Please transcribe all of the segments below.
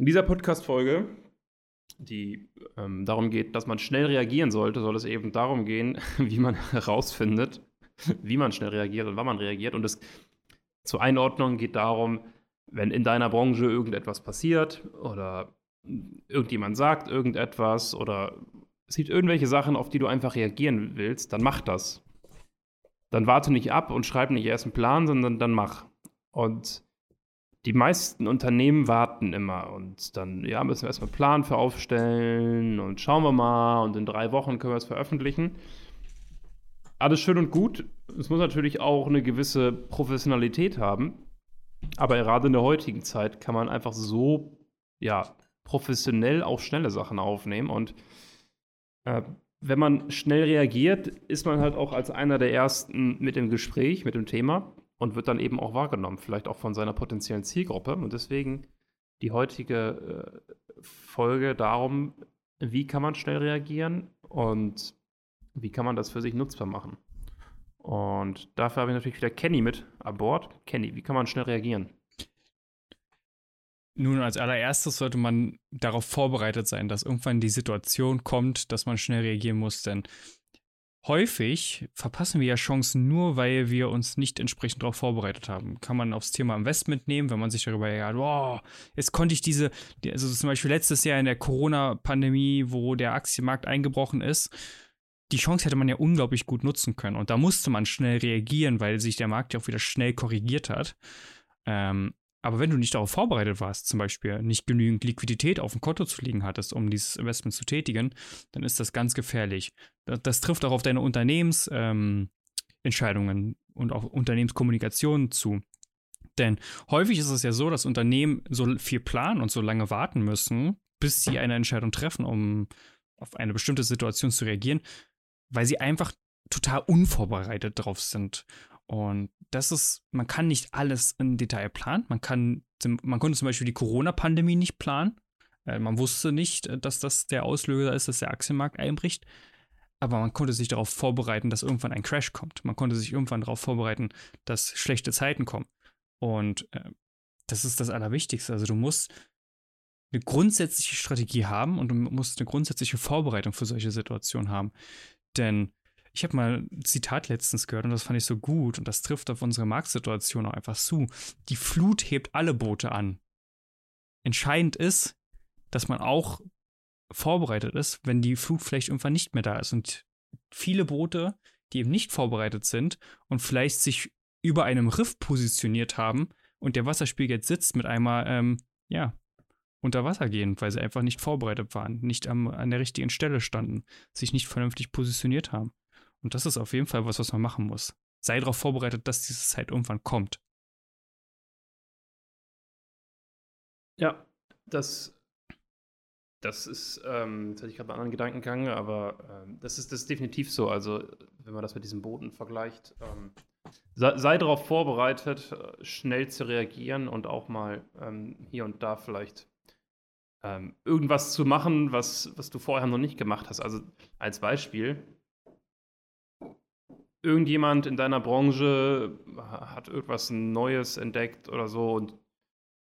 In dieser Podcast-Folge, die ähm, darum geht, dass man schnell reagieren sollte, soll es eben darum gehen, wie man herausfindet, wie man schnell reagiert und wann man reagiert. Und es zur Einordnung geht darum, wenn in deiner Branche irgendetwas passiert oder irgendjemand sagt irgendetwas oder es gibt irgendwelche Sachen, auf die du einfach reagieren willst, dann mach das. Dann warte nicht ab und schreib nicht erst einen Plan, sondern dann mach. Und die meisten Unternehmen warten immer und dann, ja, müssen wir erstmal einen Plan für aufstellen und schauen wir mal und in drei Wochen können wir es veröffentlichen. Alles schön und gut. Es muss natürlich auch eine gewisse Professionalität haben. Aber gerade in der heutigen Zeit kann man einfach so, ja, professionell auch schnelle Sachen aufnehmen und äh, wenn man schnell reagiert, ist man halt auch als einer der Ersten mit dem Gespräch, mit dem Thema und wird dann eben auch wahrgenommen, vielleicht auch von seiner potenziellen Zielgruppe. Und deswegen die heutige äh, Folge darum, wie kann man schnell reagieren und wie kann man das für sich nutzbar machen. Und dafür habe ich natürlich wieder Kenny mit an Bord. Kenny, wie kann man schnell reagieren? Nun, als allererstes sollte man darauf vorbereitet sein, dass irgendwann die Situation kommt, dass man schnell reagieren muss, denn häufig verpassen wir ja Chancen nur, weil wir uns nicht entsprechend darauf vorbereitet haben. Kann man aufs Thema Investment nehmen, wenn man sich darüber ja, wow, jetzt konnte ich diese, also zum Beispiel letztes Jahr in der Corona-Pandemie, wo der Aktienmarkt eingebrochen ist, die Chance hätte man ja unglaublich gut nutzen können. Und da musste man schnell reagieren, weil sich der Markt ja auch wieder schnell korrigiert hat. Ähm, aber wenn du nicht darauf vorbereitet warst, zum Beispiel nicht genügend Liquidität auf dem Konto zu liegen hattest, um dieses Investment zu tätigen, dann ist das ganz gefährlich. Das, das trifft auch auf deine Unternehmensentscheidungen ähm, und auch Unternehmenskommunikation zu. Denn häufig ist es ja so, dass Unternehmen so viel planen und so lange warten müssen, bis sie eine Entscheidung treffen, um auf eine bestimmte Situation zu reagieren, weil sie einfach total unvorbereitet drauf sind. Und das ist, man kann nicht alles im Detail planen. Man kann, man konnte zum Beispiel die Corona-Pandemie nicht planen. Äh, man wusste nicht, äh, dass das der Auslöser ist, dass der Aktienmarkt einbricht. Aber man konnte sich darauf vorbereiten, dass irgendwann ein Crash kommt. Man konnte sich irgendwann darauf vorbereiten, dass schlechte Zeiten kommen. Und äh, das ist das Allerwichtigste. Also du musst eine grundsätzliche Strategie haben und du musst eine grundsätzliche Vorbereitung für solche Situationen haben. Denn ich habe mal ein Zitat letztens gehört und das fand ich so gut und das trifft auf unsere Marktsituation auch einfach zu. Die Flut hebt alle Boote an. Entscheidend ist, dass man auch vorbereitet ist, wenn die Flut vielleicht irgendwann nicht mehr da ist. Und viele Boote, die eben nicht vorbereitet sind und vielleicht sich über einem Riff positioniert haben und der Wasserspiegel jetzt sitzt, mit einmal, ähm, ja, unter Wasser gehen, weil sie einfach nicht vorbereitet waren, nicht am, an der richtigen Stelle standen, sich nicht vernünftig positioniert haben. Und das ist auf jeden Fall was, was man machen muss. Sei darauf vorbereitet, dass diese Zeit irgendwann kommt. Ja, das, das ist, ähm, jetzt hatte ich gerade einen anderen Gedankengang, aber ähm, das, ist, das ist definitiv so. Also, wenn man das mit diesen Booten vergleicht, ähm, sei, sei darauf vorbereitet, äh, schnell zu reagieren und auch mal ähm, hier und da vielleicht ähm, irgendwas zu machen, was, was du vorher noch nicht gemacht hast. Also als Beispiel, irgendjemand in deiner Branche hat irgendwas Neues entdeckt oder so und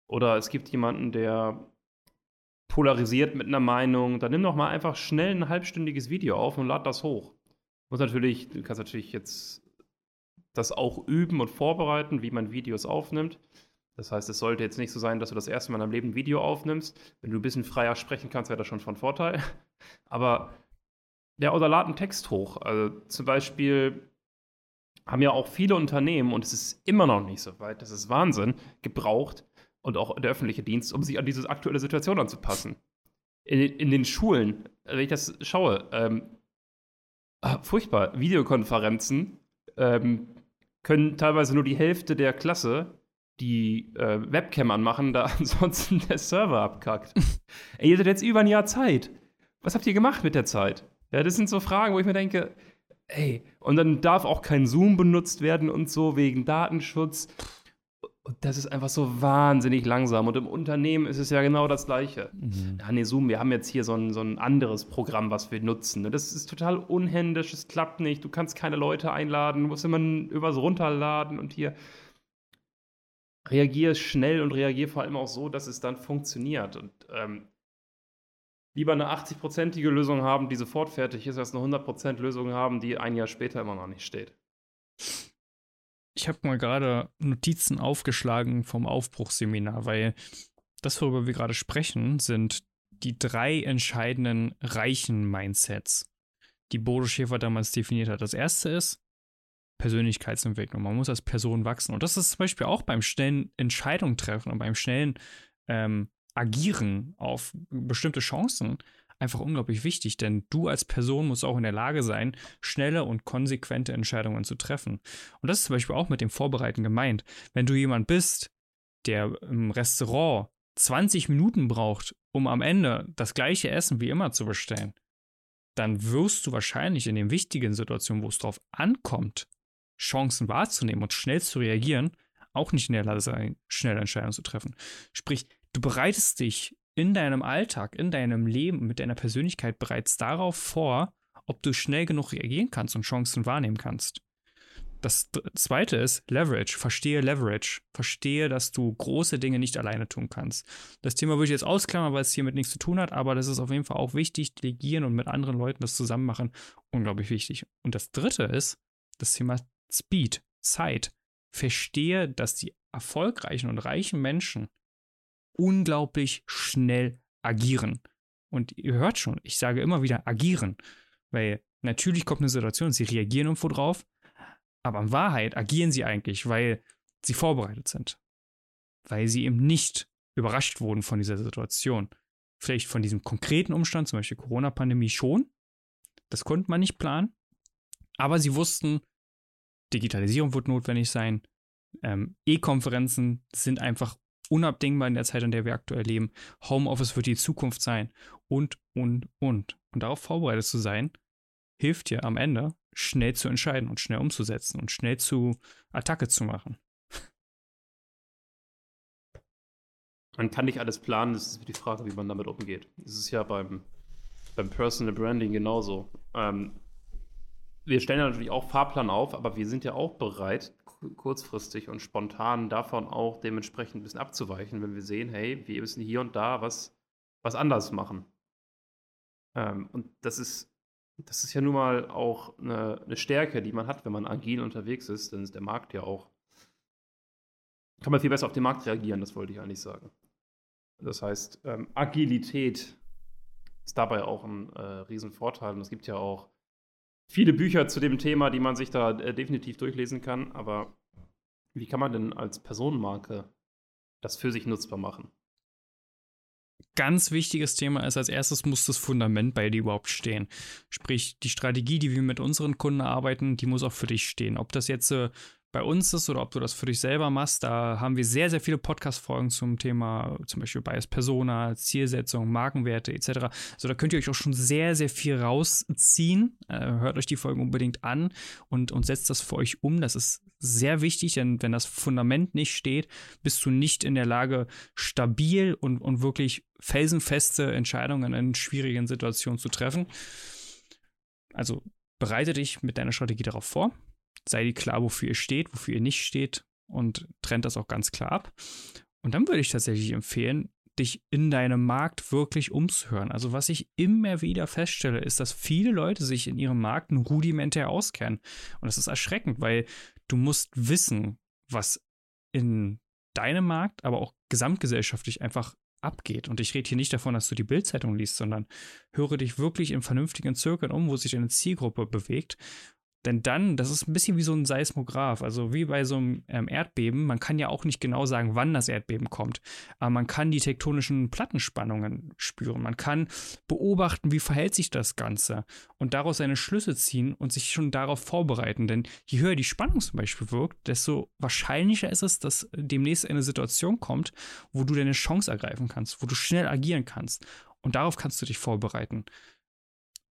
oder es gibt jemanden, der polarisiert mit einer Meinung, dann nimm doch mal einfach schnell ein halbstündiges Video auf und lad das hoch. Muss natürlich, du kannst natürlich jetzt das auch üben und vorbereiten, wie man Videos aufnimmt. Das heißt, es sollte jetzt nicht so sein, dass du das erste Mal in deinem Leben ein Video aufnimmst. Wenn du ein bisschen freier sprechen kannst, wäre das schon von Vorteil. Aber ja, oder lad einen Text hoch. Also zum Beispiel haben ja auch viele Unternehmen, und es ist immer noch nicht so weit, das ist Wahnsinn, gebraucht und auch der öffentliche Dienst, um sich an diese aktuelle Situation anzupassen. In, in den Schulen, wenn ich das schaue, ähm, ah, furchtbar, Videokonferenzen ähm, können teilweise nur die Hälfte der Klasse die äh, Webcam anmachen, da ansonsten der Server abkackt. Ey, ihr hattet jetzt über ein Jahr Zeit. Was habt ihr gemacht mit der Zeit? Ja, das sind so Fragen, wo ich mir denke, ey, und dann darf auch kein Zoom benutzt werden und so wegen Datenschutz. Und das ist einfach so wahnsinnig langsam. Und im Unternehmen ist es ja genau das Gleiche. Mhm. Ja, nee, Zoom, wir haben jetzt hier so ein, so ein anderes Programm, was wir nutzen. Ne? Das ist total unhändisch, es klappt nicht. Du kannst keine Leute einladen, du musst immer übers Runterladen und hier. reagiere schnell und reagiere vor allem auch so, dass es dann funktioniert. Und ähm, lieber eine 80-prozentige Lösung haben, die sofort fertig ist, als eine 100% Lösung haben, die ein Jahr später immer noch nicht steht. Ich habe mal gerade Notizen aufgeschlagen vom Aufbruchsseminar, weil das, worüber wir gerade sprechen, sind die drei entscheidenden reichen Mindsets, die Bodo Schäfer damals definiert hat. Das erste ist Persönlichkeitsentwicklung. Man muss als Person wachsen. Und das ist zum Beispiel auch beim schnellen Entscheidungen treffen und beim schnellen ähm, Agieren auf bestimmte Chancen einfach unglaublich wichtig, denn du als Person musst auch in der Lage sein, schnelle und konsequente Entscheidungen zu treffen. Und das ist zum Beispiel auch mit dem Vorbereiten gemeint. Wenn du jemand bist, der im Restaurant 20 Minuten braucht, um am Ende das gleiche Essen wie immer zu bestellen, dann wirst du wahrscheinlich in den wichtigen Situationen, wo es drauf ankommt, Chancen wahrzunehmen und schnell zu reagieren, auch nicht in der Lage sein, schnelle Entscheidungen zu treffen. Sprich, du bereitest dich in deinem Alltag, in deinem Leben, mit deiner Persönlichkeit bereits darauf vor, ob du schnell genug reagieren kannst und Chancen wahrnehmen kannst. Das zweite ist Leverage. Verstehe Leverage. Verstehe, dass du große Dinge nicht alleine tun kannst. Das Thema würde ich jetzt ausklammern, weil es hiermit nichts zu tun hat, aber das ist auf jeden Fall auch wichtig. Delegieren und mit anderen Leuten das zusammen machen, unglaublich wichtig. Und das dritte ist das Thema Speed, Zeit. Verstehe, dass die erfolgreichen und reichen Menschen unglaublich schnell agieren. Und ihr hört schon, ich sage immer wieder agieren, weil natürlich kommt eine Situation, sie reagieren irgendwo drauf, aber in Wahrheit agieren sie eigentlich, weil sie vorbereitet sind. Weil sie eben nicht überrascht wurden von dieser Situation. Vielleicht von diesem konkreten Umstand, zum Beispiel Corona-Pandemie schon. Das konnte man nicht planen. Aber sie wussten, Digitalisierung wird notwendig sein. Ähm, E-Konferenzen sind einfach unabdingbar in der Zeit, in der wir aktuell leben. Homeoffice wird die Zukunft sein. Und, und, und. Und darauf vorbereitet zu sein, hilft dir am Ende, schnell zu entscheiden und schnell umzusetzen und schnell zu Attacke zu machen. Man kann nicht alles planen, das ist die Frage, wie man damit umgeht. Das ist ja beim, beim Personal Branding genauso. Ähm, wir stellen ja natürlich auch Fahrplan auf, aber wir sind ja auch bereit, kurzfristig und spontan davon auch dementsprechend ein bisschen abzuweichen, wenn wir sehen, hey, wir müssen hier und da was, was anders machen. Ähm, und das ist, das ist ja nun mal auch eine, eine, Stärke, die man hat, wenn man agil unterwegs ist, denn ist der Markt ja auch, kann man viel besser auf den Markt reagieren, das wollte ich eigentlich sagen. Das heißt, ähm, Agilität ist dabei auch ein äh, Riesenvorteil und es gibt ja auch viele Bücher zu dem Thema, die man sich da äh, definitiv durchlesen kann. Aber wie kann man denn als Personenmarke das für sich nutzbar machen? Ganz wichtiges Thema ist, als erstes muss das Fundament bei dir überhaupt stehen. Sprich, die Strategie, die wir mit unseren Kunden arbeiten, die muss auch für dich stehen. Ob das jetzt äh, bei uns ist oder ob du das für dich selber machst. Da haben wir sehr, sehr viele Podcast-Folgen zum Thema zum Beispiel Bias Persona, Zielsetzung, Markenwerte etc. Also da könnt ihr euch auch schon sehr, sehr viel rausziehen. Äh, hört euch die Folgen unbedingt an und, und setzt das für euch um. Das ist sehr wichtig, denn wenn das Fundament nicht steht, bist du nicht in der Lage, stabil und, und wirklich felsenfeste Entscheidungen in schwierigen Situationen zu treffen. Also bereite dich mit deiner Strategie darauf vor sei dir klar, wofür ihr steht, wofür ihr nicht steht und trennt das auch ganz klar ab. Und dann würde ich tatsächlich empfehlen, dich in deinem Markt wirklich umzuhören. Also was ich immer wieder feststelle, ist, dass viele Leute sich in ihrem Markt nur rudimentär auskennen. Und das ist erschreckend, weil du musst wissen, was in deinem Markt, aber auch gesamtgesellschaftlich einfach abgeht. Und ich rede hier nicht davon, dass du die Bildzeitung liest, sondern höre dich wirklich in vernünftigen Zirkeln um, wo sich deine Zielgruppe bewegt denn dann, das ist ein bisschen wie so ein Seismograph, also wie bei so einem ähm, Erdbeben. Man kann ja auch nicht genau sagen, wann das Erdbeben kommt. Aber man kann die tektonischen Plattenspannungen spüren. Man kann beobachten, wie verhält sich das Ganze und daraus seine Schlüsse ziehen und sich schon darauf vorbereiten. Denn je höher die Spannung zum Beispiel wirkt, desto wahrscheinlicher ist es, dass demnächst eine Situation kommt, wo du deine Chance ergreifen kannst, wo du schnell agieren kannst. Und darauf kannst du dich vorbereiten.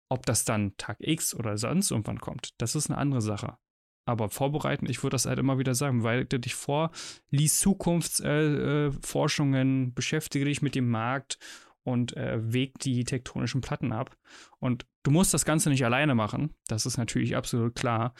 Ob das dann Tag X oder sonst irgendwann kommt, das ist eine andere Sache. Aber vorbereiten, ich würde das halt immer wieder sagen, bereite dich vor, lies Zukunftsforschungen, äh, äh, beschäftige dich mit dem Markt und äh, weg die tektonischen Platten ab und Du musst das Ganze nicht alleine machen. Das ist natürlich absolut klar.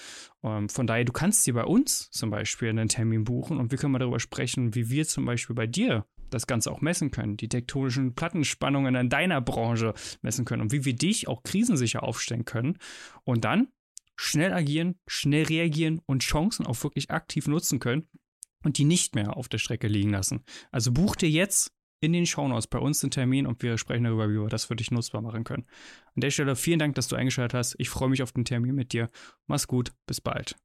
Ähm, von daher, du kannst dir bei uns zum Beispiel einen Termin buchen und wir können mal darüber sprechen, wie wir zum Beispiel bei dir das Ganze auch messen können, die tektonischen Plattenspannungen in deiner Branche messen können und wie wir dich auch krisensicher aufstellen können. Und dann schnell agieren, schnell reagieren und Chancen auch wirklich aktiv nutzen können und die nicht mehr auf der Strecke liegen lassen. Also buch dir jetzt in den Shownotes bei uns einen Termin und wir sprechen darüber, wie wir das für dich nutzbar machen können. An der Stelle vielen Dank, dass du eingeschaltet hast. Ich freue mich auf den Termin mit dir. Mach's gut, bis bald.